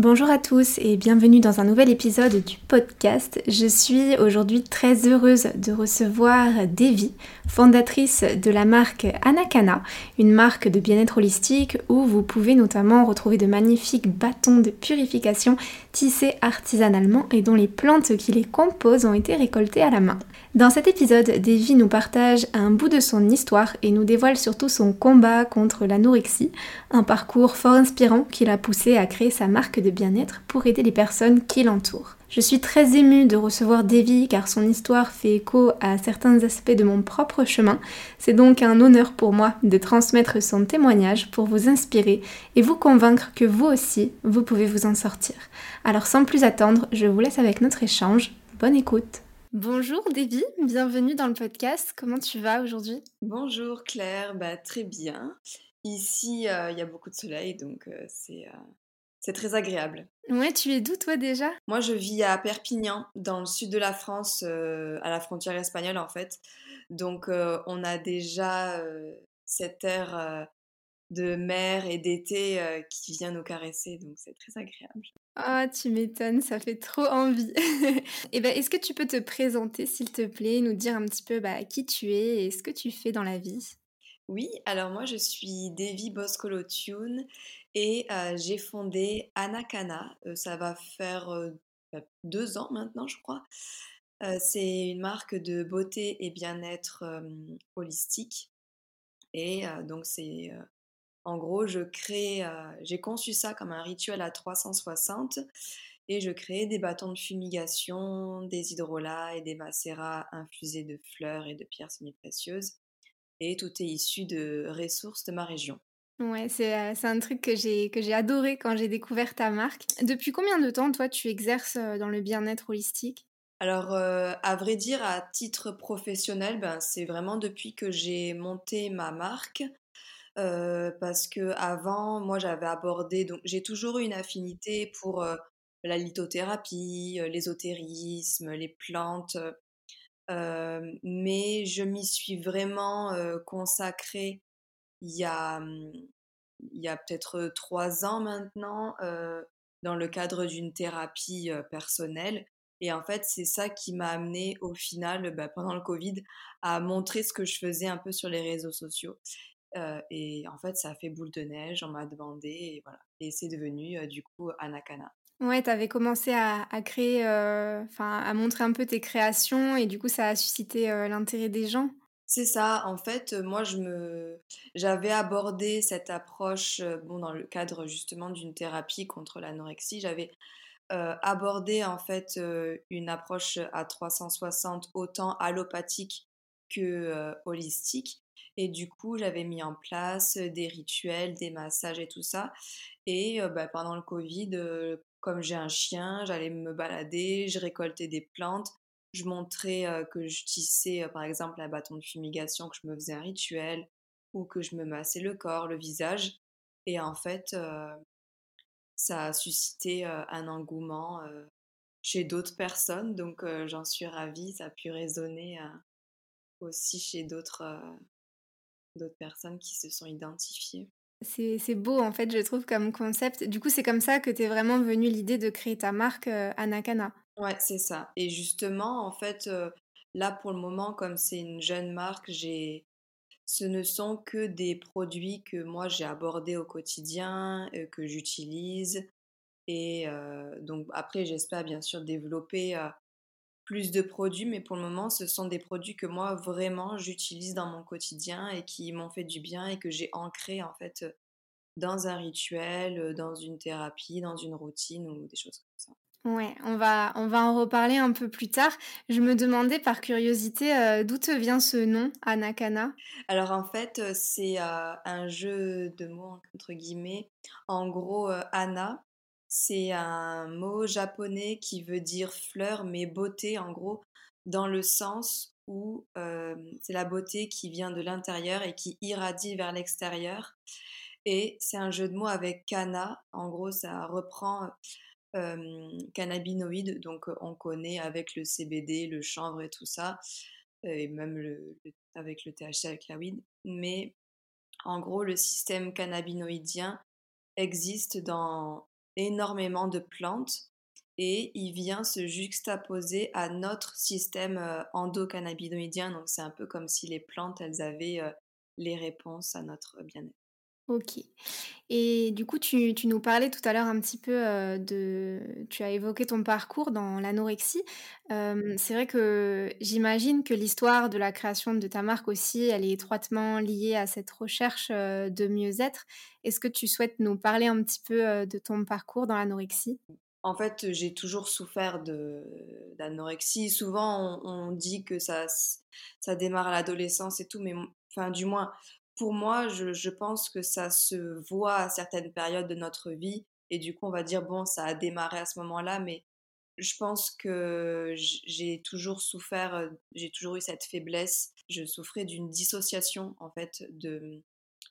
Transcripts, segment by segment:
Bonjour à tous et bienvenue dans un nouvel épisode du podcast. Je suis aujourd'hui très heureuse de recevoir Devi, fondatrice de la marque Anakana, une marque de bien-être holistique où vous pouvez notamment retrouver de magnifiques bâtons de purification tissés artisanalement et dont les plantes qui les composent ont été récoltées à la main. Dans cet épisode, Devi nous partage un bout de son histoire et nous dévoile surtout son combat contre l'anorexie, un parcours fort inspirant qui l'a poussé à créer sa marque de bien-être pour aider les personnes qui l'entourent. Je suis très émue de recevoir Devi car son histoire fait écho à certains aspects de mon propre chemin. C'est donc un honneur pour moi de transmettre son témoignage pour vous inspirer et vous convaincre que vous aussi, vous pouvez vous en sortir. Alors sans plus attendre, je vous laisse avec notre échange. Bonne écoute Bonjour Debbie, bienvenue dans le podcast. Comment tu vas aujourd'hui? Bonjour Claire, bah, très bien. Ici, euh, il y a beaucoup de soleil, donc euh, c'est euh, c'est très agréable. Ouais, tu es d'où toi déjà? Moi, je vis à Perpignan, dans le sud de la France, à la frontière espagnole en fait. Donc, on a déjà cette air de mer et d'été qui vient nous caresser, donc c'est très agréable. Ah, tu m'étonnes, ça fait trop envie. et eh ben, est-ce que tu peux te présenter, s'il te plaît, nous dire un petit peu bah, qui tu es et ce que tu fais dans la vie? Oui, alors moi je suis Devi Boscolo Tune et j'ai fondé Anakana. ça va faire bah, deux ans maintenant, je crois. c'est une marque de beauté et bien-être holistique. Et donc c'est en gros, je crée, j'ai conçu ça comme un rituel à 360 et je crée des bâtons de fumigation, des hydrolats et des macérats infusés de fleurs et de pierres semi-précieuses. Et tout est issu de ressources de ma région. Ouais, c'est euh, un truc que j'ai adoré quand j'ai découvert ta marque. Depuis combien de temps, toi, tu exerces euh, dans le bien-être holistique? Alors, à vrai dire, à titre professionnel, ben, c'est vraiment depuis que j'ai monté ma marque parce que avant, moi, j'avais abordé, donc j'ai toujours eu une affinité pour la lithothérapie, l'ésotérisme, les plantes, mais je m'y suis vraiment consacrée il y a, y a peut-être trois ans maintenant, dans le cadre d'une thérapie personnelle. Et en fait, c'est ça qui m'a amené au final, bah, pendant le Covid, à montrer ce que je faisais un peu sur les réseaux sociaux et en fait, ça a fait boule de neige, on m'a demandé, et voilà. Et c'est devenu du coup Anakana. Ouais, tu avais commencé à, créer, enfin, à montrer un peu tes créations, et du coup, ça a suscité l'intérêt des gens? C'est ça, en fait, moi, j'avais abordé cette approche, dans le cadre justement d'une thérapie contre l'anorexie, j'avais abordé en fait une approche à 360 autant allopathique que holistique. Et du coup, j'avais mis en place des rituels, des massages et tout ça. Et bah, pendant le Covid, comme j'ai un chien, j'allais me balader, je récoltais des plantes, je montrais que je tissais par exemple un bâton de fumigation, que je me faisais un rituel ou que je me massais le corps, le visage. Et en fait, ça a suscité un engouement chez d'autres personnes, donc j'en suis ravie, ça a pu résonner aussi chez d'autres personnes qui se sont identifiées. C'est beau en fait, je trouve, comme concept. Du coup, c'est comme ça que tu es vraiment venue l'idée de créer ta marque euh, Anakana. Ouais, c'est ça. Et justement, en fait, euh, là pour le moment, comme c'est une jeune marque, j'ai ce ne sont que des produits que moi j'ai abordés au quotidien, euh, que j'utilise. Et donc après, j'espère bien sûr développer plus de produits, mais pour le moment, ce sont des produits que moi vraiment j'utilise dans mon quotidien et qui m'ont fait du bien et que j'ai ancré en fait dans un rituel, dans une thérapie, dans une routine ou des choses comme ça. Ouais, on va on va en reparler un peu plus tard. Je me demandais par curiosité, heu, d'où te vient ce nom, Anakana? Alors en fait, heu, c'est, heu, un jeu de mots entre guillemets. En gros, Ana, c'est un mot japonais qui veut dire fleur, mais beauté en gros, dans le sens où, c'est la beauté qui vient de l'intérieur et qui irradie vers l'extérieur et c'est un jeu de mots avec kana. En gros, ça reprend, cannabinoïdes, donc on connaît avec le CBD, le chanvre et tout ça, et même avec le THC, avec la weed. Mais en gros, le système cannabinoïdien existe dans énormément de plantes et il vient se juxtaposer à notre système, endocannabinoïdien. Donc c'est un peu comme si les plantes, elles avaient, les réponses à notre bien-être. OK. Et du coup, tu nous parlais tout à l'heure un petit peu, heu, de tu as évoqué ton parcours dans l'anorexie. Hem, c'est vrai que j'imagine que l'histoire de la création de ta marque aussi, elle est étroitement liée à cette recherche, heu, de mieux-être. Est-ce que tu souhaites nous parler un petit peu, de ton parcours dans l'anorexie? En fait, j'ai toujours souffert d'anorexie. Souvent, on dit que ça ça démarre à l'adolescence et tout, mais enfin, du moins, pour moi, je pense que ça se voit à certaines périodes de notre vie et du coup, on va dire: «Bon, ça a démarré à ce moment-là», mais je pense que j'ai toujours souffert, heu, j'ai toujours eu cette faiblesse. Je souffrais d'une dissociation, en fait, de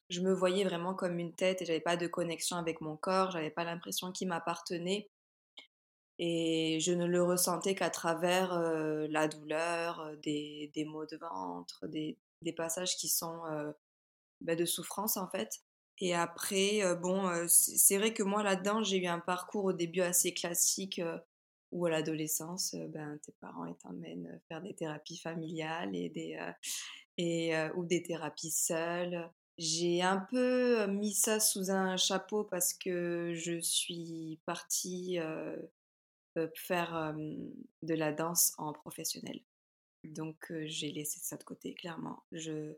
je me voyais vraiment comme une tête et j'avais pas de connexion avec mon corps, j'avais pas l'impression qu'il m'appartenait et je ne le ressentais qu'à travers, heu, la douleur, heu, des maux de ventre, des passages qui sont, bah, de souffrance, en fait et après, heu, bon, heu, c'est vrai que moi, là-dedans, j'ai eu un parcours au début assez classique, heu, où à l'adolescence, ben, tes parents, t'emmènent, faire des thérapies familiales et des, et ou des thérapies seules. J'ai un peu, mis ça sous un chapeau parce que je suis partie, faire, de la danse en professionnel. Donc j'ai laissé ça de côté clairement. Je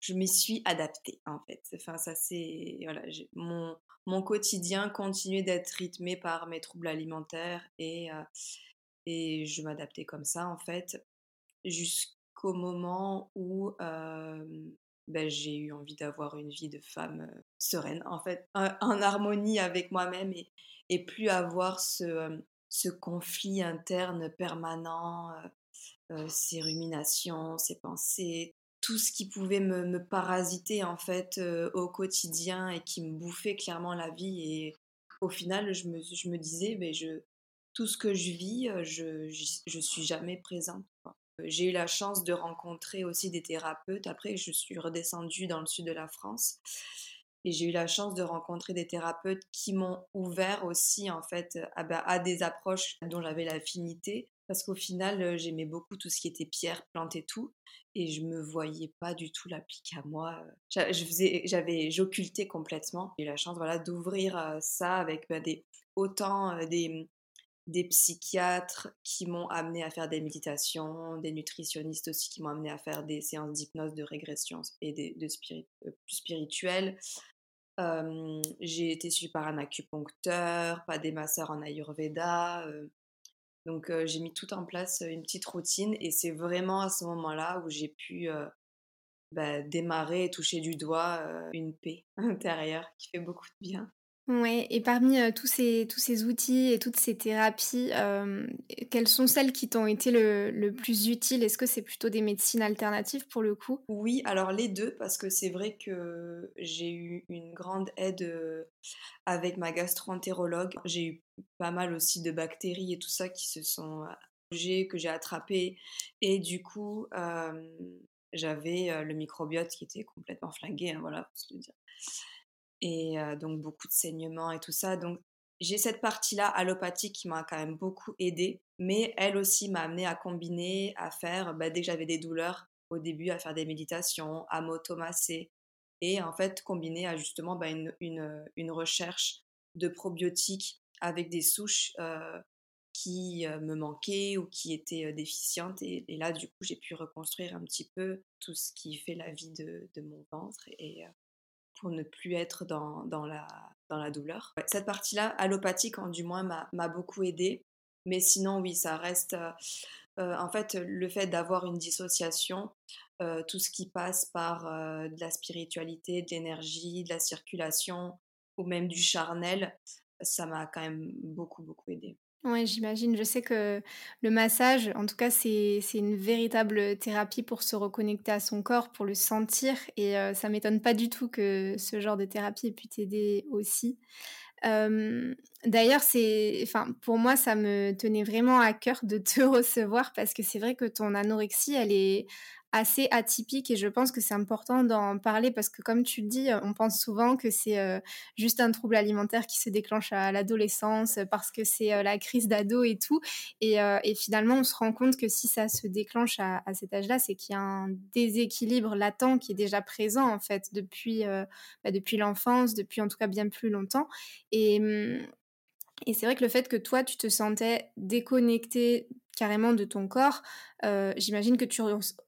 je m'y suis adaptée en fait. Enfin ça c'est voilà, mon mon quotidien continuait d'être rythmé par mes troubles alimentaires et heu et je m'adaptais comme ça en fait, jusqu'au moment où, hem, bah, j'ai eu envie d'avoir une vie de femme, heu, sereine en fait, en harmonie avec moi-même et et plus avoir ce, ce conflit interne permanent, ces ruminations, ces pensées, tout ce qui pouvait me me parasiter en fait, heu, au quotidien et qui me bouffait clairement la vie et au final je me je me disais: «Beh, je tout ce que je vis, heu, je je suis jamais présente, quoi». Heu, j'ai eu la chance de rencontrer aussi des thérapeutes. Après je suis redescendue dans le sud de la France et j'ai eu la chance de rencontrer des thérapeutes qui m'ont ouvert aussi en fait, à bah, à des approches dont j'avais l'affinité. Parce qu'au final, j'aimais beaucoup tout ce qui était pierre, plantes et tout et je me voyais pas du tout l'appliquer à moi, j'avais j'occultais complètement. J'ai eu la chance, voilà, d'ouvrir, ça avec, bah, autant, des, mmh, des psychiatres qui m'ont amenée à faire des méditations, des nutritionnistes aussi qui m'ont amenée à faire des séances d'hypnose, de régression et de spiri heu, plus spirituelles. Hem, j'ai été suivie par un acupuncteur, pas des masseurs en ayurveda, donc heu, j'ai mis tout en place, une petite routine et c'est vraiment à ce moment-là où j'ai pu, heu, bah, démarrer et toucher du doigt, une paix intérieure qui fait beaucoup de bien. Ouais et parmi, tous ces tous ces outils et toutes ces thérapies, quelles sont celles qui t'ont été le le plus utiles? Est-ce que c'est plutôt des médecines alternatives pour le coup? Oui, alors les 2 parce que c'est vrai que j'ai eu une grande aide, avec ma gastro-entérologue. J'ai eu pas mal aussi de bactéries et tout ça qui se sont, que j'ai attrapées et du coup, j'avais, le microbiote qui était complètement flingué, hein, voilà, faut se le dire et donc beaucoup de saignements et tout ça. Donc j'ai cette partie-là allopathique qui m'a quand même beaucoup aidée, mais elle aussi m'a amenée à combiner, à faire, bah, dès que j'avais des douleurs, au début, à faire des méditations, à m'automasser et en fait, combiner à justement, bah, une une, une recherche de probiotiques avec des souches, qui, me manquaient ou qui étaient, déficientes et et là, du coup, j'ai pu reconstruire un petit peu tout ce qui fait la vie de de mon ventre et pour ne plus être dans dans la dans la douleur. Cette partie-là, allopathique, hein, du moins m'a beaucoup aidée Mais sinon, oui, ça reste. en fait, le fait d'avoir une dissociation, tout ce qui passe par de la spiritualité, de l'énergie, de la circulation ou même du charnel, ça m'a quand même beaucoup, beaucoup aidé. Oui, j'imagine. Je sais que le massage, en tout cas, c'est une véritable thérapie pour se reconnecter à son corps, pour le sentir. Et ça ça m'étonne pas du tout que ce genre de thérapie ait pu t'aider aussi. D'ailleurs, c'est, enfin, pour moi, ça me tenait vraiment à cœur de te recevoir parce que c'est vrai que ton anorexie, elle est assez atypique et je pense que c'est important d'en parler parce que comme tu le dis, on pense souvent que c'est euh, juste un trouble alimentaire qui se déclenche à l'adolescence parce que c'est euh, la crise d'ado et tout. Et, euh, finalement, on se rend compte que si ça se déclenche à, à cet âge-là, c'est qu'il y a un déséquilibre latent qui est déjà présent en fait depuis, bah, depuis l'enfance, depuis en tout cas bien plus longtemps. Et, hum, et c'est vrai que le fait que toi, tu te sentais déconnecté carrément de ton corps, euh, j'imagine que tu,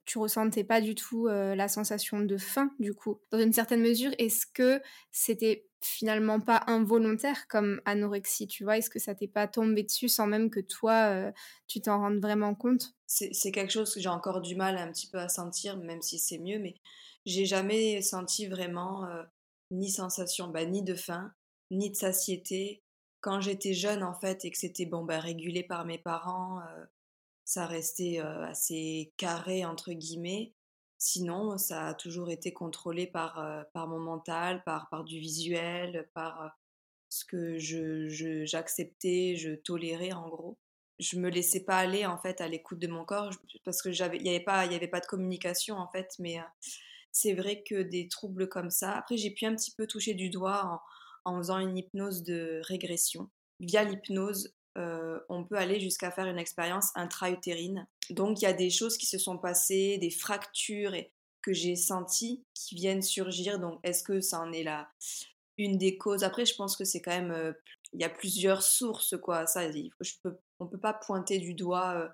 tu ressentais pas du tout euh, la sensation de faim, du coup. Dans une certaine mesure, est-ce que c'était finalement pas involontaire comme anorexie, tu vois? Est-ce que ça t'est pas tombé dessus sans même que toi, euh, tu t'en rendes vraiment compte? C'est quelque chose que j'ai encore du mal un petit peu à sentir, même si c'est mieux, mais j'ai jamais senti vraiment ni sensation, bah, ni de faim, ni de satiété, quand j'étais jeune en fait et que c'était bon bah, régulé par mes parents, ça restait assez carré entre guillemets. Sinon, ça a toujours été contrôlé par, par mon mental, par, par du visuel, par ce que je, j'acceptais, je, tolérais en gros. Je me laissais pas aller en fait à l'écoute de mon corps parce que j'avais, il n'y avait pas, il y avait pas de communication en fait. Mais c'est vrai que des troubles comme ça. Après, j'ai pu un petit peu toucher du doigt en faisant une hypnose de régression. Via l'hypnose, euh, on peut aller jusqu'à faire une expérience intra-utérine. Donc il y a des choses qui se sont passées, des fractures que j'ai senties qui viennent surgir. Donc est-ce que ça en est là une des causes? Après, je pense que c'est quand même... Euh, il y a plusieurs sources, quoi. Ça, je on ne peut pas pointer du doigt euh,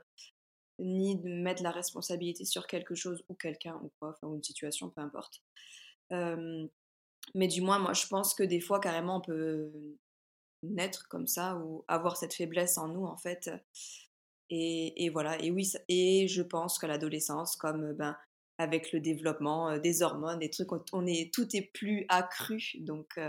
ni mettre la responsabilité sur quelque chose ou quelqu'un ou quoi, ou une situation, peu importe. Mais du moins, moi, je pense que des fois, carrément, on peut naître comme ça ou avoir cette faiblesse en nous, en fait. Et, voilà. Et oui, et je pense qu'à l'adolescence, comme ben, avec le développement des hormones, des trucs, on est, tout est plus accru. Donc,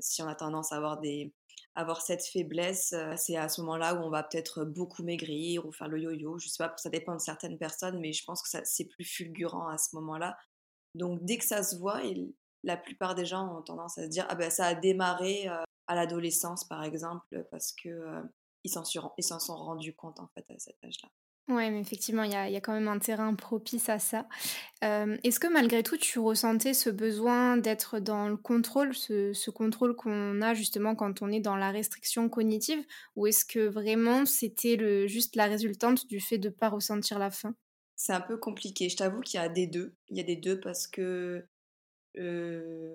si on a tendance à avoir, des, avoir cette faiblesse, c'est à ce moment-là où on va peut-être beaucoup maigrir ou faire le yo-yo. Je sais pas, ça dépend de certaines personnes, mais je pense que c'est plus fulgurant à ce moment-là. Donc, dès que ça se voit, la plupart des gens ont tendance à se dire ah ben ça a démarré à l'adolescence par exemple parce que euh, ils s'en sont rendus compte en fait à cet âge-là. Oui, mais effectivement, il y a, y a, quand même un terrain propice à ça. Euh, est-ce que malgré tout, tu ressentais ce besoin d'être dans le contrôle, ce, ce contrôle qu'on a justement quand on est dans la restriction cognitive, ou est-ce que vraiment c'était juste la résultante du fait de ne pas ressentir la faim? C'est un peu compliqué. Je t'avoue qu'il y a des deux. Il y a des deux parce que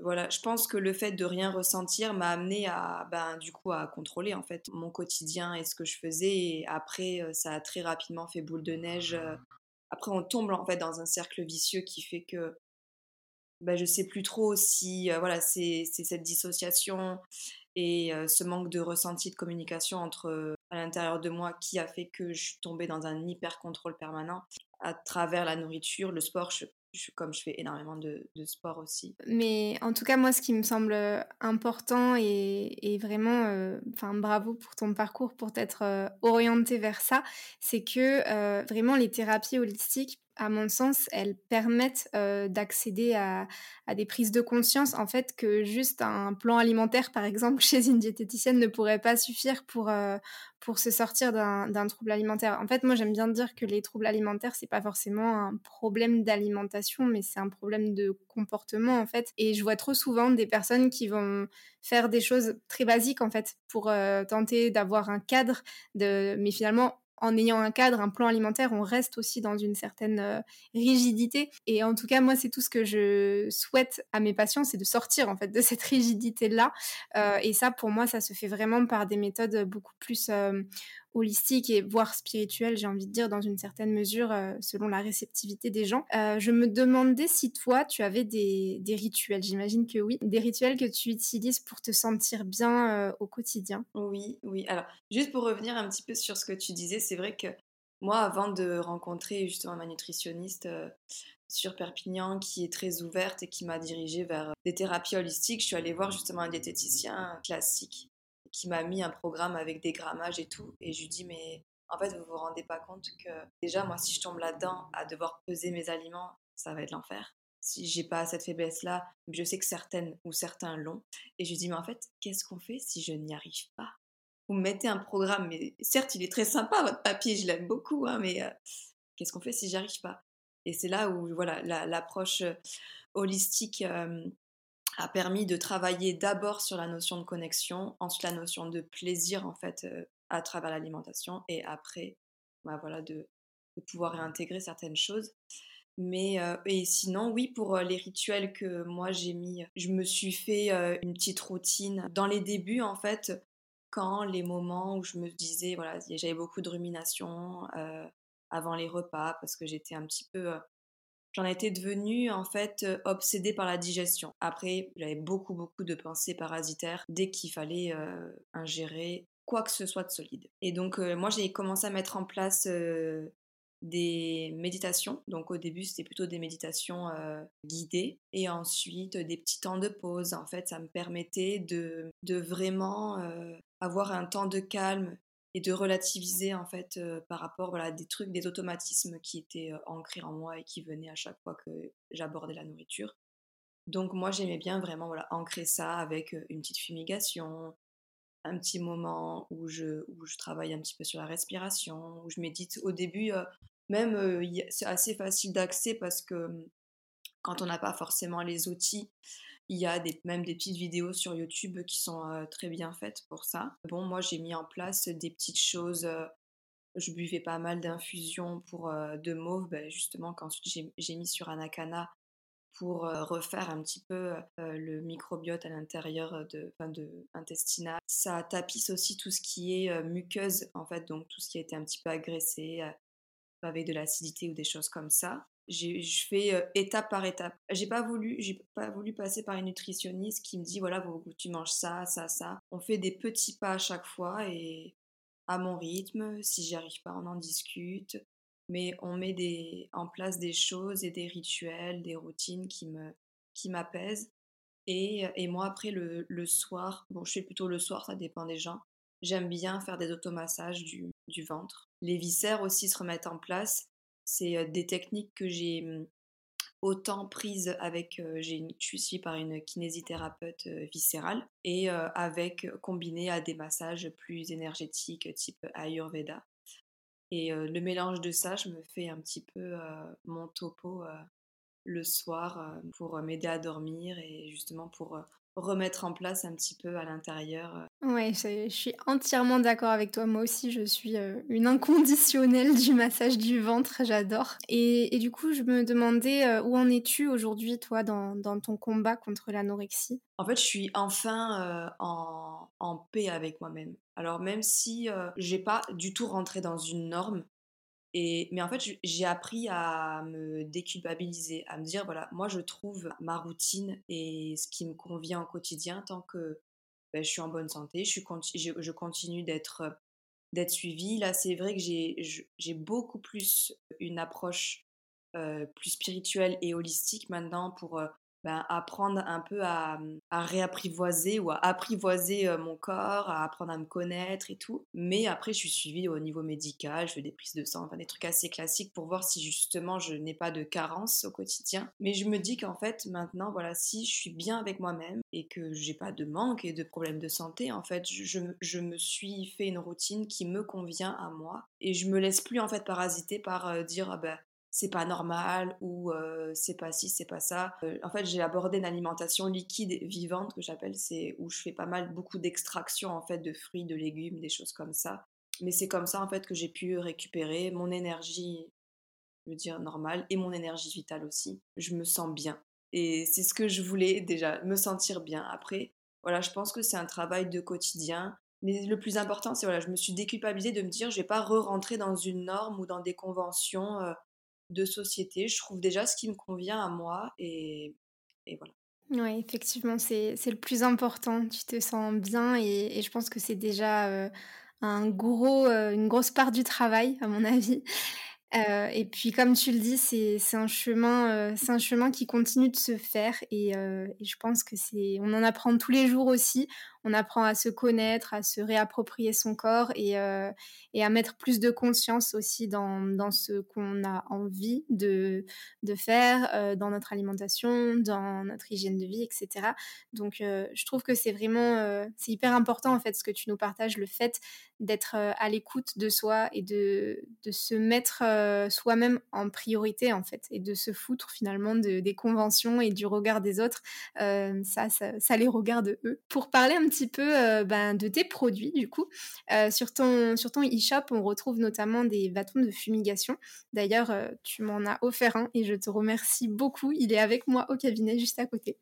voilà, je pense que le fait de rien ressentir m'a amené à, ben, du coup, à contrôler en fait mon quotidien et ce que je faisais. Et après, ça a très rapidement fait boule de neige. Après, on tombe en fait dans un cercle vicieux qui fait que ben, je sais plus trop si, voilà, c'est cette dissociation et ce manque de ressenti de communication entre à l'intérieur de moi qui a fait que je suis tombée dans un hyper contrôle permanent à travers la nourriture, le sport. Je, comme je fais énormément de, sport aussi. Mais en tout cas, moi, ce qui me semble euh, important et, vraiment, euh, enfin, bravo pour ton parcours, pour t'être euh, orienté vers ça, c'est que vraiment les thérapies holistiques à mon sens, elles permettent d'accéder à, des prises de conscience, en fait, que juste un plan alimentaire, par exemple, chez une diététicienne ne pourrait pas suffire pour, pour se sortir d'un trouble alimentaire. En fait, moi, j'aime bien dire que les troubles alimentaires, c'est pas forcément un problème d'alimentation, mais c'est un problème de comportement, en fait. Et je vois trop souvent des personnes qui vont faire des choses très basiques, en fait, pour tenter d'avoir un cadre, mais finalement, en ayant un cadre, un plan alimentaire, on reste aussi dans une certaine euh, rigidité. Et en tout cas, moi, c'est tout ce que je souhaite à mes patients, c'est de sortir en fait de cette rigidité-là. Euh, et ça, pour moi, ça se fait vraiment par des méthodes beaucoup plus euh, holistique et voire spirituel, j'ai envie de dire, dans une certaine mesure, selon la réceptivité des gens. je me demandais si toi, tu avais des, rituels, j'imagine que oui, des rituels que tu utilises pour te sentir bien au quotidien. Oui, oui. Alors, juste pour revenir un petit peu sur ce que tu disais, c'est vrai que moi, avant de rencontrer justement ma nutritionniste euh, sur Perpignan, qui est très ouverte et qui m'a dirigée vers euh, des thérapies holistiques, je suis allée voir justement un diététicien classique qui m'a mis un programme avec des grammages et tout. Et je lui dis, mais en fait, vous vous rendez pas compte que déjà, moi, si je tombe là-dedans à devoir peser mes aliments, ça va être l'enfer. Si j'ai pas cette faiblesse-là, je sais que certaines ou certains l'ont. Et je lui dis, mais en fait, qu'est-ce qu'on fait si je n'y arrive pas? Vous mettez un programme, mais certes, il est très sympa, votre papier, je l'aime beaucoup, hein, mais euh, qu'est-ce qu'on fait si j'y arrive pas? Et c'est là où voilà, l'approche euh, holistique euh, a permis de travailler d'abord sur la notion de connexion, ensuite la notion de plaisir en fait à travers l'alimentation, et après, bah, voilà, de, pouvoir réintégrer certaines choses. Mais et sinon, oui, pour les rituels que moi j'ai mis, je me suis fait une petite routine. Dans les débuts, en fait, quand les moments où je me disais, voilà, j'avais beaucoup de ruminations euh, avant les repas parce que j'étais un petit peu. Euh, j'en étais devenue en fait euh, obsédée par la digestion. Après, j'avais beaucoup, beaucoup de pensées parasitaires dès qu'il fallait ingérer quoi que ce soit de solide. Et donc, moi, j'ai commencé à mettre en place des méditations. Donc au début, c'était plutôt des méditations guidées et ensuite des petits temps de pause. En fait, ça me permettait de, de vraiment avoir un temps de calme et de relativiser en fait euh, par rapport voilà des trucs des automatismes qui étaient euh, ancrés en moi et qui venaient à chaque fois que j'abordais la nourriture. Donc moi j'aimais bien vraiment voilà ancrer ça avec euh, une petite fumigation un petit moment où je où je travaille un petit peu sur la respiration où je médite. Au début même c'est assez facile d'accès parce que quand on n'a pas forcément les outils il y a des, même des petites vidéos sur YouTube qui sont euh, très bien faites pour ça. Bon, moi j'ai mis en place des petites choses. Euh, je buvais pas mal d'infusions pour euh, de mauve, ben, justement qu'ensuite j'ai mis sur Anakana pour refaire un petit peu le microbiote à l'intérieur de, intestinal. Ça tapisse aussi tout ce qui est muqueuse en fait, donc tout ce qui a été un petit peu agressé avec de l'acidité ou des choses comme ça je fais euh, étape par étape. J'ai pas voulu, j'ai pas voulu passer par une nutritionniste qui me dit voilà, tu manges ça, ça, ça. On fait des petits pas à chaque fois et à mon rythme. Si j'y arrive pas, on en discute. Mais on met des, en place des choses et des rituels, des routines qui me, qui m'apaisent. Et, et, moi après le, le, soir, bon je fais plutôt le soir, ça dépend des gens. J'aime bien faire des automassages du, du ventre. Les viscères aussi se remettent en place c'est des techniques que j'ai mmh, autant prises avec, euh, je suis suivie par une kinésithérapeute viscérale et avec combiné à des massages plus énergétiques type Ayurveda. Et le mélange de ça, je me fais un petit peu mon topo le soir pour m'aider à dormir et justement pour remettre en place un petit peu à l'intérieur. Euh. Ouais, je suis entièrement d'accord avec toi. Moi aussi, je suis euh, une inconditionnelle du massage du ventre, j'adore. Et, du coup, je me demandais euh, où en es-tu aujourd'hui, toi, dans, ton combat contre l'anorexie? En fait, je suis enfin en, en, paix avec moi-même. Alors, même si j'ai pas du tout rentré dans une norme, mais en fait, j'ai appris à me déculpabiliser, à me dire, voilà, moi je trouve ma routine et ce qui me convient au quotidien tant que ben, je suis en bonne santé, je, continue d'être d'être suivie. Là, c'est vrai que j'ai beaucoup plus une approche euh, plus spirituelle et holistique maintenant pour euh, ben, apprendre un peu à, à, réapprivoiser ou à apprivoiser mon corps, à apprendre à me connaître et tout. Mais après, je suis suivie au niveau médical, je fais des prises de sang, enfin des trucs assez classiques pour voir si justement je n'ai pas de carence au quotidien. Mais je me dis qu'en fait, maintenant, voilà, si je suis bien avec moi-même et que j'ai pas de manque et de problèmes de santé, en fait, je, me suis fait une routine qui me convient à moi et je me laisse plus en fait parasiter par dire ah ben c'est pas normal ou euh, c'est pas ci, c'est pas ça. Euh, en fait, j'ai abordé une alimentation liquide vivante que j'appelle, c'est où je fais pas mal beaucoup d'extraction en fait de fruits, de légumes, des choses comme ça. Mais c'est comme ça en fait que j'ai pu récupérer mon énergie, je veux dire normale, et mon énergie vitale aussi. Je me sens bien et c'est ce que je voulais déjà, me sentir bien. Après, voilà, je pense que c'est un travail de quotidien Mais le plus important, c'est voilà, je me suis déculpabilisée de me dire, je vais pas re-rentrer dans une norme ou dans des conventions de société. Je trouve déjà ce qui me convient à moi et, et voilà. Oui, effectivement, c'est le plus important. Tu te sens bien et, je pense que c'est déjà un gros, une grosse part du travail, à mon avis. Euh, et puis comme tu le dis, c'est un chemin, euh, un chemin qui continue de se faire et, euh, et je pense que c'est, on en apprend tous les jours aussi on apprend à se connaître, à se réapproprier son corps et, euh, à mettre plus de conscience aussi dans, ce qu'on a envie de, faire euh, dans notre alimentation, dans notre hygiène de vie, etc. Donc, euh, je trouve que c'est vraiment, c'est hyper important en fait ce que tu nous partages, le fait d'être à l'écoute de soi et de, se mettre soi-même en priorité en fait et de se foutre finalement de, des conventions et du regard des autres. ça, ça, ça les regarde eux. Pour parler un peu euh, ben, de tes produits, du coup. Euh, sur ton sur ton e-shop, on retrouve notamment des bâtons de fumigation. D'ailleurs, euh, tu m'en as offert un et je te remercie beaucoup. Il est avec moi au cabinet juste à côté.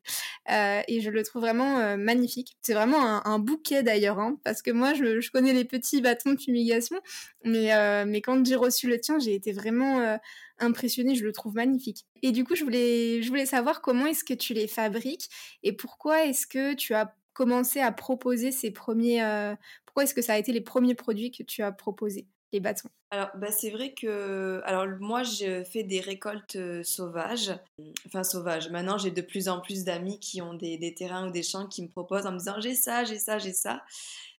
et je le trouve vraiment magnifique. C'est vraiment un, bouquet d'ailleurs, hein, parce que moi, je, je, connais les petits bâtons de fumigation, mais, mais quand j'ai reçu le tien, j'ai été vraiment impressionnée, je le trouve magnifique. Et du coup, je voulais, je voulais savoir comment est-ce que tu les fabriques et pourquoi est-ce que tu as commencé à proposer ces premiers... Euh, pourquoi est-ce que ça a été les premiers produits que tu as proposés, les bâtons? Alors, bah, c'est vrai que. Alors, moi, je fais des récoltes euh, sauvages. Enfin, sauvages. Maintenant, j'ai de plus en plus d'amis qui ont des, terrains ou des champs qui me proposent en me disant j'ai ça, j'ai ça, j'ai ça.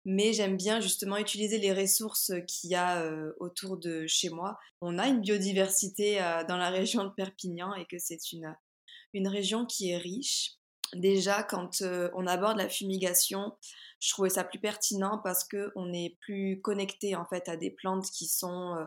Mais j'aime bien justement utiliser les ressources qu'il y a euh, autour de chez moi. On a une biodiversité dans la région de Perpignan et que c'est une, une région qui est riche déjà quand euh, on aborde la fumigation, je trouvais ça plus pertinent parce que on est plus connecté en fait à des plantes qui sont euh,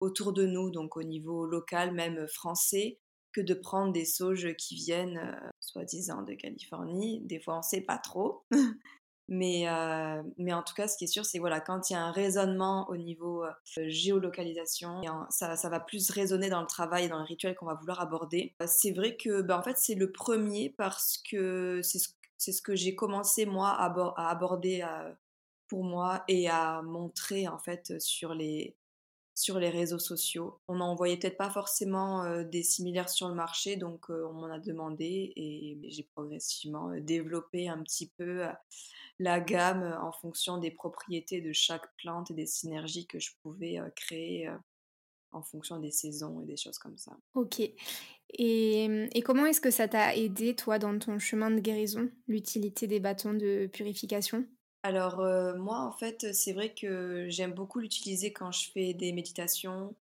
autour de nous, donc au niveau local, même français, que de prendre des sauges qui viennent euh, soi-disant de Californie. Des fois, on sait pas trop. Mais, euh, mais en tout cas, ce qui est sûr, c'est voilà, quand il y a un raisonnement au niveau euh, géolocalisation, ça, ça, va plus résonner dans le travail et dans le rituel qu'on va vouloir aborder. Euh, c'est vrai que ben, en fait, c'est le premier parce que c'est ce, ce, que j'ai commencé moi à, à aborder pour moi et à montrer en fait sur les, sur les réseaux sociaux. On n'en voyait peut-être pas forcément des similaires sur le marché, donc on m'en a demandé et j'ai progressivement développé un petit peu la gamme euh, en fonction des propriétés de chaque plante et des synergies que je pouvais euh, créer euh, en fonction des saisons et des choses comme ça. Ok. Et comment est-ce que ça t'a aidé, toi, dans ton chemin de guérison, l'utilité des bâtons de purification? Alors, moi, en fait, c'est vrai que j'aime beaucoup l'utiliser quand je fais des méditations,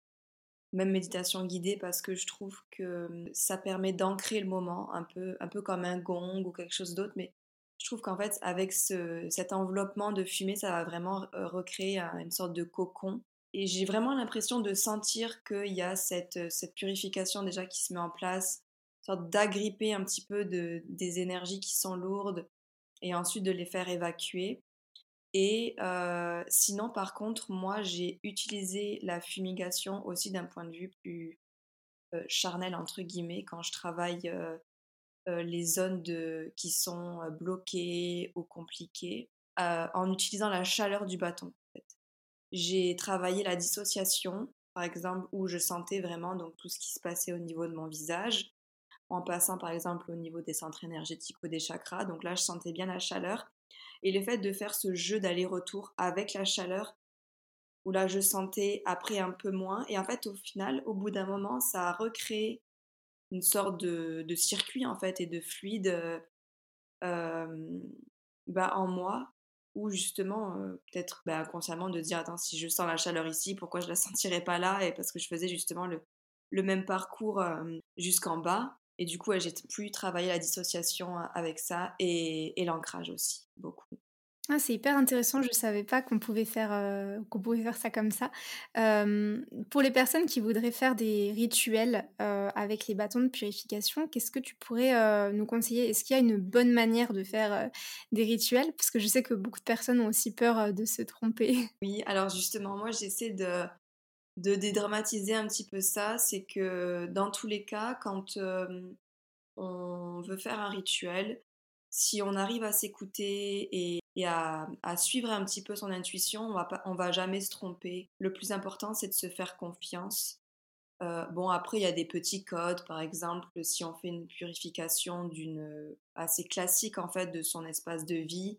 même méditation guidée, parce que je trouve que mmh, ça permet d'ancrer le moment, un peu, un peu comme un gong ou quelque chose d'autre, mais je trouve qu'en fait, avec cet enveloppement de fumée, ça va vraiment euh, recréer une sorte de cocon. Et j'ai vraiment l'impression de sentir qu'il y a cette, cette purification déjà qui se met en place, sorte d'agripper un petit peu de, des énergies qui sont lourdes et ensuite de les faire évacuer. Et euh, sinon, par contre, moi, j'ai utilisé la fumigation aussi d'un point de vue plus euh, charnel, entre guillemets, quand je travaille euh, les zones de, qui sont bloquées ou compliquées en utilisant la chaleur du bâton. J'ai travaillé la dissociation, par exemple, où je sentais vraiment donc, tout ce qui se passait au niveau de mon visage, en passant par exemple au niveau des centres énergétiques ou des chakras. Donc là, je sentais bien la chaleur. Et le fait de faire ce jeu d'aller-retour avec la chaleur, où là, je sentais après un peu moins. Et en fait, au final, au bout d'un moment, ça a recréé une sorte de, circuit en fait et de fluide euh, bah, en moi ou justement peut-être bah, inconsciemment de dire attends si je sens la chaleur ici pourquoi je la sentirais pas là? Et parce que je faisais justement le même parcours jusqu'en bas et du coup j'ai pu travailler la dissociation avec ça et, et l'ancrage aussi beaucoup ah, c'est hyper intéressant, je ne savais pas qu'on pouvait, faire, euh, qu'on pouvait faire ça comme ça. pour les personnes qui voudraient faire des rituels euh, avec les bâtons de purification, qu'est-ce que tu pourrais euh, nous conseiller? Est-ce qu'il y a une bonne manière de faire des rituels? Parce que je sais que beaucoup de personnes ont aussi peur de se tromper. Oui, alors justement, moi j'essaie de, de dédramatiser un petit peu ça. C'est que dans tous les cas, quand on veut faire un rituel, si on arrive à s'écouter et à, suivre un petit peu son intuition. On va pas, on va jamais se tromper. Le plus important, c'est de se faire confiance. Euh, bon, après, il y a des petits codes. Par exemple, si on fait une purification d'une assez classique en fait de son espace de vie,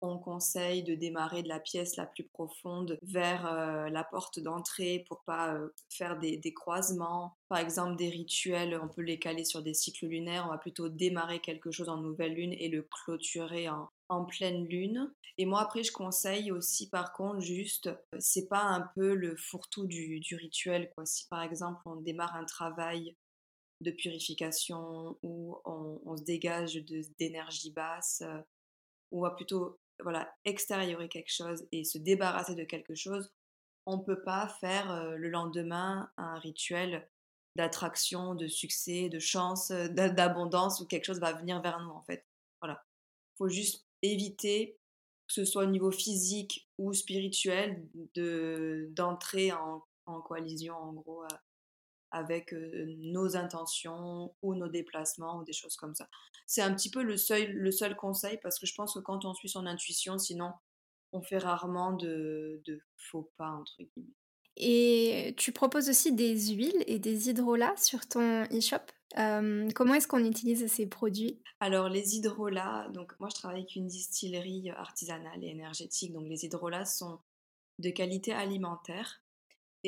on conseille de démarrer de la pièce la plus profonde vers euh, la porte d'entrée pour pas euh, faire des, croisements. Par exemple, des rituels, on peut les caler sur des cycles lunaires. On va plutôt démarrer quelque chose en nouvelle lune et le clôturer en, pleine lune. Et moi, après, je conseille aussi, par contre, juste, euh, c'est pas un peu le fourre-tout du, rituel. Quoi. Si par exemple, on démarre un travail de purification ou on, se dégage d'énergie basse, ou va plutôt voilà, extériorer quelque chose et se débarrasser de quelque chose, on ne peut pas faire euh, le lendemain un rituel d'attraction, de succès, de chance, euh, d'abondance où quelque chose va venir vers nous en fait. Voilà. Faut juste éviter que ce soit au niveau physique ou spirituel de d'entrer en, en, coalition en gros avec nos intentions ou nos déplacements ou des choses comme ça. C'est un petit peu le seul, le seul conseil parce que je pense que quand on suit son intuition, sinon on fait rarement de, de faux pas, entre guillemets. Et tu proposes aussi des huiles et des hydrolats sur ton e-shop. comment est-ce qu'on utilise ces produits? Alors les hydrolats, donc moi je travaille avec une distillerie artisanale et énergétique, donc les hydrolats sont de qualité alimentaire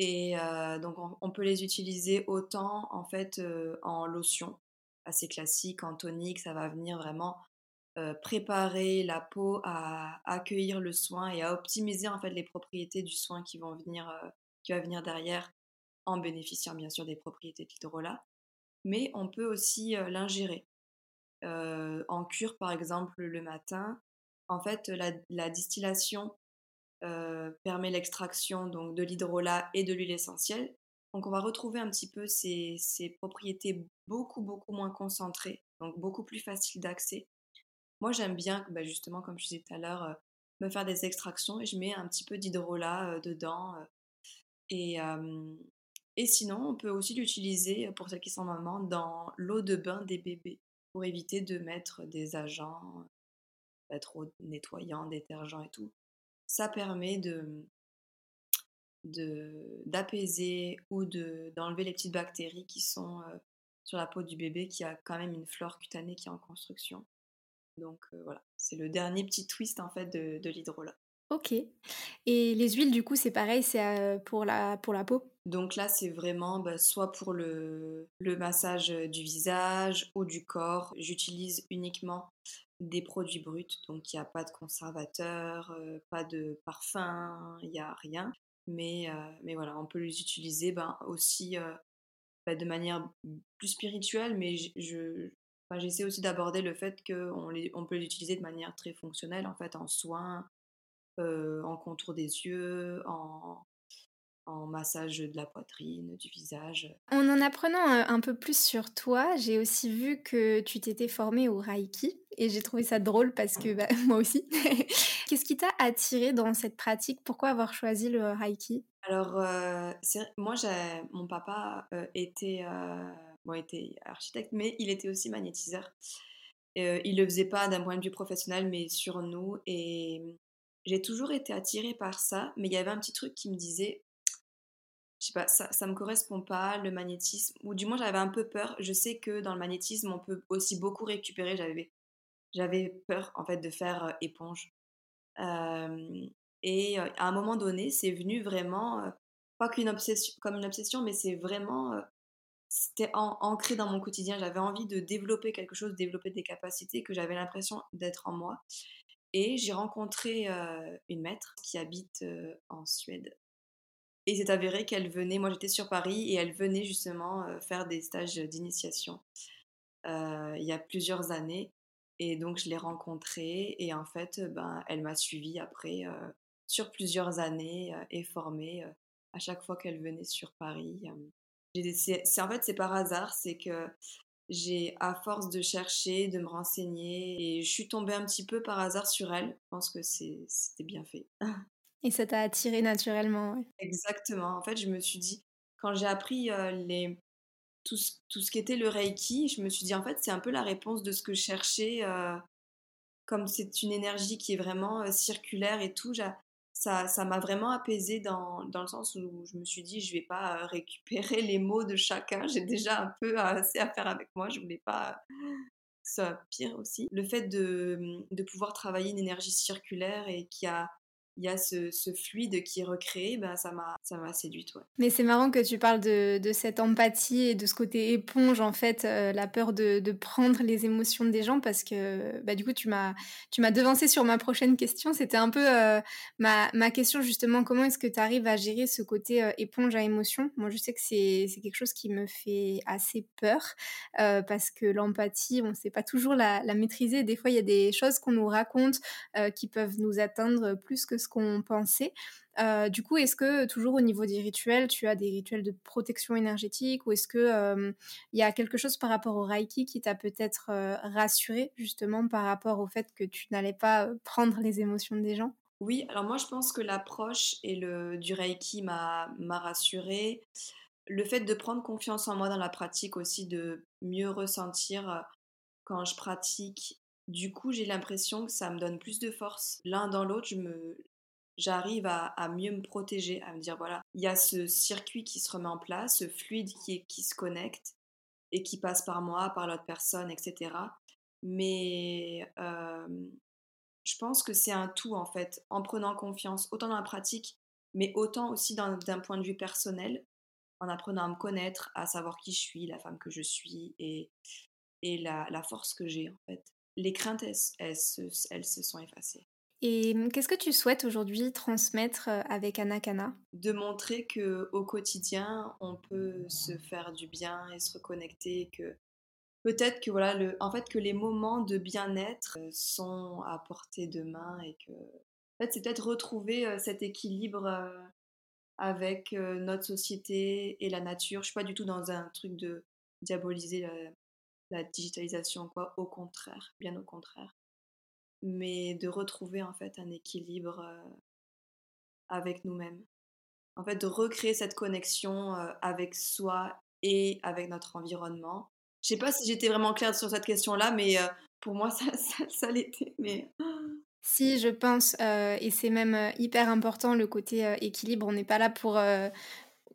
et euh, donc on, peut les utiliser autant en fait euh, en lotion, assez classique, en tonique, ça va venir vraiment euh, préparer la peau à accueillir le soin et à optimiser en fait les propriétés du soin qui vont venir, qui va venir derrière, en bénéficiant bien sûr des propriétés de l'hydrolat. Mais on peut aussi l'ingérer. en cure par exemple le matin, en fait la distillation euh, permet l'extraction donc de l'hydrolat et de l'huile essentielle. Donc on va retrouver un petit peu ces, propriétés beaucoup beaucoup moins concentrées, donc beaucoup plus faciles d'accès. Moi j'aime bien, bah, justement comme je disais tout à l'heure, euh, me faire des extractions et je mets un petit peu d'hydrolat euh, dedans. et, et sinon on peut aussi l'utiliser pour celles qui sont mamans dans l'eau de bain des bébés pour éviter de mettre des agents trop nettoyants, détergents et tout ça permet d'apaiser ou de d'enlever les petites bactéries qui sont sur la peau du bébé qui a quand même une flore cutanée qui est en construction. Donc voilà, c'est le dernier petit twist en fait de, de l'hydrolat. Ok. Et les huiles, du coup, c'est pareil, c'est pour, la, pour la peau? Donc là, c'est vraiment bah, soit pour le, le, massage du visage ou du corps. J'utilise uniquement des produits bruts, donc il n'y a pas de conservateur, euh, pas de parfum, il n'y a rien. Mais, euh, mais voilà, on peut les utiliser ben, aussi euh, ben, de manière plus spirituelle, mais je, j'essaie aussi d'aborder le fait qu'on on peut les utiliser de manière très fonctionnelle, en fait, en soins, en contour des yeux, en, en massage de la poitrine, du visage. En en apprenant euh, un peu plus sur toi, j'ai aussi vu que tu t'étais formée au Reiki et j'ai trouvé ça drôle parce que bah, moi aussi. Qu'est-ce qui t'a attiré dans cette pratique? Pourquoi avoir choisi le Reiki? Alors, euh, moi, mon papa euh, était, bon, était architecte, mais il était aussi magnétiseur. il le faisait pas d'un point de vue professionnel, mais sur nous. Et j'ai toujours été attirée par ça, mais il y avait un petit truc qui me disait je sais pas, ça, ça me correspond pas, le magnétisme, ou du moins j'avais un peu peur. Je sais que dans le magnétisme, on peut aussi beaucoup récupérer. J'avais, j'avais peur en fait de faire euh, éponge. Euh, et euh, à un moment donné, c'est venu vraiment, pas qu'une obsession, comme une obsession, mais c'est vraiment, c'était ancré dans mon quotidien. J'avais envie de développer quelque chose, développer des capacités que j'avais l'impression d'être en moi. Et j'ai rencontré une maître qui habite en Suède et c'est avéré qu'elle venait, moi j'étais sur Paris et elle venait justement euh, faire des stages d'initiation euh, il y a plusieurs années. Et donc je l'ai rencontrée et en fait, ben, elle m'a suivie après euh, sur plusieurs années et formée à chaque fois qu'elle venait sur Paris. C'est, en fait, c'est par hasard, c'est que j'ai, à force de chercher, de me renseigner, et je suis tombée un petit peu par hasard sur elle. Je pense que c'était bien fait. Et ça t'a attiré naturellement. Exactement. En fait, je me suis dit, quand j'ai appris les... tout, ce, tout ce qu'était le Reiki, je me suis dit, en fait, c'est un peu la réponse de ce que je cherchais comme c'est une énergie qui est vraiment circulaire et tout, ça, ça m'a vraiment apaisée dans, dans, le sens où je me suis dit, je vais pas récupérer les mots de chacun. J'ai déjà un peu assez à faire avec moi. Je voulais pas que ça pire aussi. Le fait de, de pouvoir travailler une énergie circulaire et qui a il y a ce, fluide qui est recréé, ben ça m'a séduite. Ouais. Mais c'est marrant que tu parles de, de, cette empathie et de ce côté éponge en fait, euh, la peur de, de, prendre les émotions des gens parce que bah, du coup tu m'as devancé sur ma prochaine question. C'était un peu euh, ma, ma question justement comment est-ce que tu arrives à gérer ce côté euh, éponge à émotion. Moi je sais que c'est quelque chose qui me fait assez peur parce que l'empathie on ne sait pas toujours la, la maîtriser. Des fois il y a des choses qu'on nous raconte qui peuvent nous atteindre plus que ce qu'on pensait. Euh, du coup, est-ce que toujours au niveau des rituels, tu as des rituels de protection énergétique ou est-ce que euh, il y a quelque chose par rapport au Reiki qui t'a peut-être euh, rassuré justement par rapport au fait que tu n'allais pas prendre les émotions des gens? Oui, alors moi je pense que l'approche et du Reiki m'a m'a rassuré. Le fait de prendre confiance en moi dans la pratique aussi, de mieux ressentir quand je pratique du coup, j'ai l'impression que ça me donne plus de force. L'un dans l'autre, je me, j'arrive à, mieux me protéger, à me dire voilà, il y a ce circuit qui se remet en place, ce fluide qui, se connecte et qui passe par moi, par l'autre personne, etc. Mais je pense que c'est un tout en fait, en prenant confiance, autant dans la pratique, mais autant aussi d'un point de vue personnel, en apprenant à me connaître, à savoir qui je suis, la femme que je suis et, la force que j'ai en fait. Les craintes, elles se sont effacées. Et mmh, qu'est-ce que tu souhaites aujourd'hui transmettre avec Anakana? De montrer que au quotidien, on peut se faire du bien et se reconnecter, que peut-être que voilà, en fait, que les moments de bien-être sont à portée de main et que, en fait, c'est peut-être retrouver cet équilibre avec notre société et la nature. Je suis pas du tout dans un truc de diaboliser la, la digitalisation, quoi. Au contraire, bien au contraire mais de retrouver en fait un équilibre avec nous-mêmes. En fait, de recréer cette connexion avec soi et avec notre environnement. Je sais pas si j'étais vraiment claire sur cette question-là, mais pour moi, ça, ça, l'était. Mais... Si, je pense, et c'est même hyper important le côté équilibre. On n'est pas là pour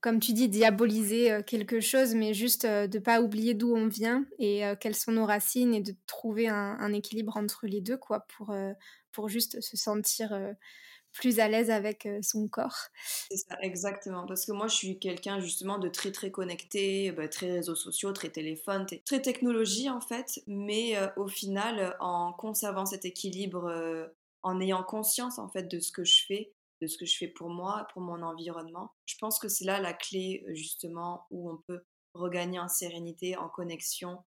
comme tu dis, diaboliser euh, quelque chose, mais juste euh, de pas oublier d'où on vient et euh, quelles sont nos racines et de trouver un, équilibre entre les deux, quoi, pour, pour juste se sentir plus à l'aise avec son corps. C'est ça, exactement. Parce que moi, je suis quelqu'un justement de très très connecté, bah, très réseaux sociaux, très téléphone, très technologie en fait. Mais au final, en conservant cet équilibre, en ayant conscience en fait de ce que je fais, de ce que je fais pour moi, pour mon environnement. Je pense que c'est là la clé euh, justement où on peut regagner en sérénité, en connexion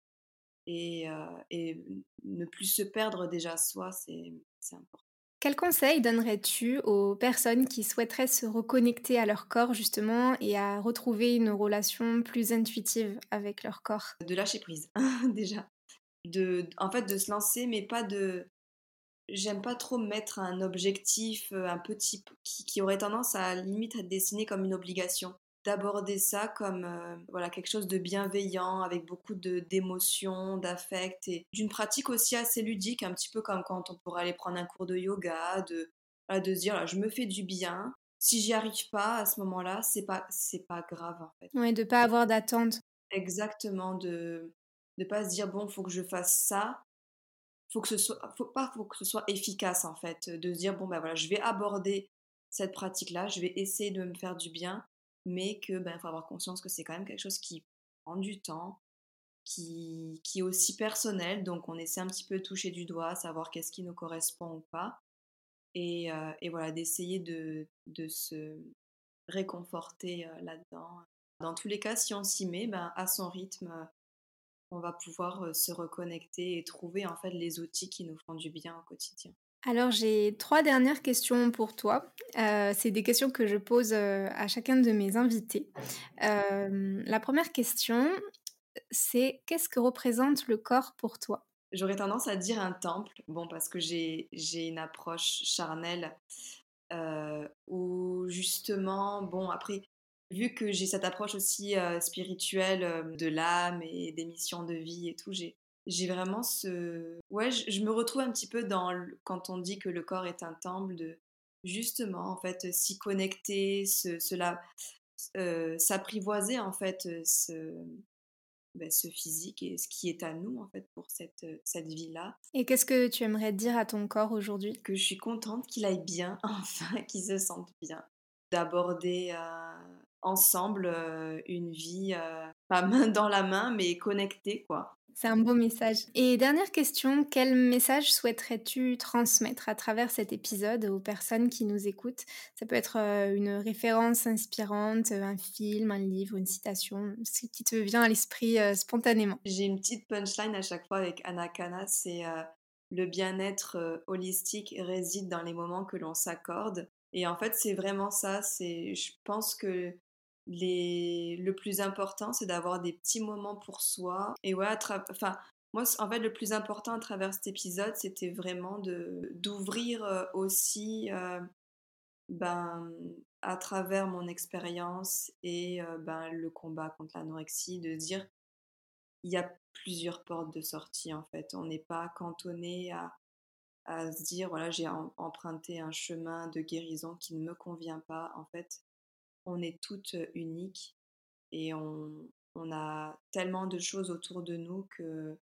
et, euh, et ne plus se perdre déjà soi, c'est important. Quel conseil donnerais-tu aux personnes qui souhaiteraient se reconnecter à leur corps justement et à retrouver une relation plus intuitive avec leur corps? De lâcher prise déjà. De, en fait, de se lancer, mais pas de, j'aime pas trop mettre un objectif, euh, un petit qui, aurait tendance à limite à dessiner comme une obligation. D'aborder ça comme euh, voilà quelque chose de bienveillant, avec beaucoup d'émotions, d'affect et d'une pratique aussi assez ludique, un petit peu comme quand on pourrait aller prendre un cours de yoga, de de se dire je me fais du bien. Si j'y arrive pas à ce moment-là, c'est pas c'est pas grave en fait. Oui, de pas avoir d'attente. Exactement, de ne pas se dire bon faut que je fasse ça faut que ce soit, faut pas, faut que ce soit efficace en fait, de se dire bon ben voilà, je vais aborder cette pratique-là, je vais essayer de me faire du bien, mais que ben faut avoir conscience que c'est quand même quelque chose qui prend du temps, qui, qui est aussi personnel, donc on essaie un petit peu de toucher du doigt, savoir qu'est-ce qui nous correspond ou pas, et, euh, et voilà d'essayer de, de se réconforter euh, là-dedans. Dans tous les cas, si on s'y met, ben, à son rythme, on va pouvoir se reconnecter et trouver en fait les outils qui nous font du bien au quotidien. Alors j'ai trois dernières questions pour toi. c'est des questions que je pose à chacun de mes invités. la première question, c'est qu'est-ce que représente le corps pour toi? J'aurais tendance à dire un temple, bon parce que j'ai une approche charnelle où justement, bon après vu que j'ai cette approche aussi spirituelle de l'âme et des missions de vie et tout, j'ai j'ai vraiment ce... Ouais, je, me retrouve un petit peu dans... Quand on dit que le corps est un temple, de justement, en fait, s'y connecter, ce, cela... Euh, s'apprivoiser, en fait, ce... Ben, ce physique et ce qui est à nous en fait pour cette, cette vie-là. Et qu'est-ce que tu aimerais dire à ton corps aujourd'hui? Que je suis contente qu'il aille bien, enfin, qu'il se sente bien, d'aborder ensemble une vie, pas main dans la main, mais connectée, quoi. C'est un beau message. Et dernière question, quel message souhaiterais-tu transmettre à travers cet épisode aux personnes qui nous écoutent? Ça peut être une référence inspirante, un film, un livre, une citation, ce qui te vient à l'esprit spontanément. J'ai une petite punchline à chaque fois avec Anakana, c'est le bien-être holistique réside dans les moments que l'on s'accorde. Et en fait, c'est vraiment ça. C'est, je pense que le plus important, c'est d'avoir des petits moments pour soi. Et ouais, enfin, moi, en fait, le plus important à travers cet épisode, c'était vraiment d'ouvrir euh, aussi, euh, ben, à travers mon expérience et euh, ben, le combat contre l'anorexie, de dire il y a plusieurs portes de sortie en fait. On n'est pas cantonné à, à se dire voilà j'ai emprunté un chemin de guérison qui ne me convient pas. En fait, on est toutes uniques et on, a tellement de choses autour de nous que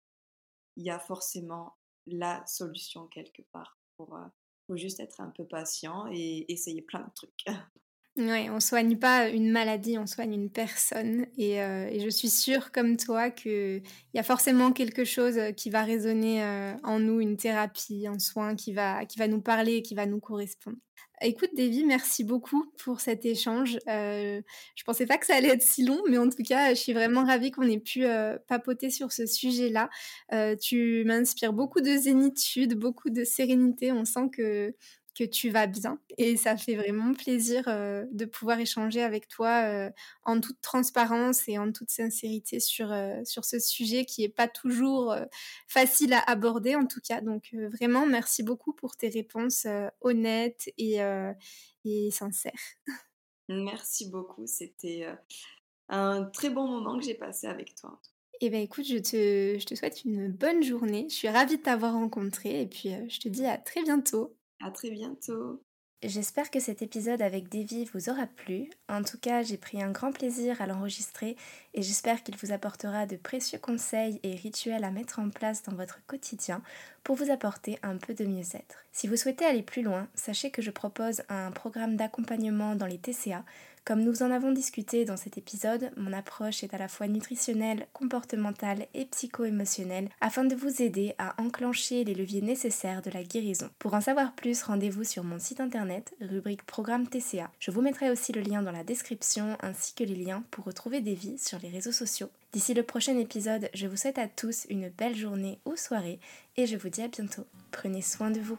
il y a forcément la solution quelque part. Pour, faut juste être un peu patient et essayer plein de trucs. Oui, on soigne pas une maladie, on soigne une personne. Et, je suis sûre, comme toi, qu'il y a forcément quelque chose qui va résonner en nous, une thérapie, un soin qui va, qui va nous parler et qui va nous correspondre. Écoute, Davy, merci beaucoup pour cet échange. Euh, je pensais pas que ça allait être si long, mais en tout cas, je suis vraiment ravie qu'on ait pu euh, papoter sur ce sujet-là. Euh, tu m'inspires beaucoup de zénitude, beaucoup de sérénité. On sent que que tu vas bien et ça fait vraiment plaisir euh, de pouvoir échanger avec toi euh, en toute transparence et en toute sincérité sur, euh, sur ce sujet qui est pas toujours facile à aborder en tout cas. Donc vraiment merci beaucoup pour tes réponses honnêtes et, et sincères. Merci beaucoup, c'était un très bon moment que j'ai passé avec toi. Eh bien écoute, je te, je te souhaite une bonne journée. Je suis ravie de t'avoir rencontré et puis je te dis à très bientôt. À très bientôt. J'espère que cet épisode avec Davy vous aura plu. En tout cas, j'ai pris un grand plaisir à l'enregistrer et j'espère qu'il vous apportera de précieux conseils et rituels à mettre en place dans votre quotidien pour vous apporter un peu de mieux-être. Si vous souhaitez aller plus loin, sachez que je propose un programme d'accompagnement dans les TCA comme nous en avons discuté dans cet épisode, mon approche est à la fois nutritionnelle, comportementale et psycho-émotionnelle afin de vous aider à enclencher les leviers nécessaires de la guérison. Pour en savoir plus, rendez-vous sur mon site internet, rubrique Programme TCA. Je vous mettrai aussi le lien dans la description ainsi que les liens pour retrouver des vies sur les réseaux sociaux. D'ici le prochain épisode, je vous souhaite à tous une belle journée ou soirée et je vous dis à bientôt. Prenez soin de vous.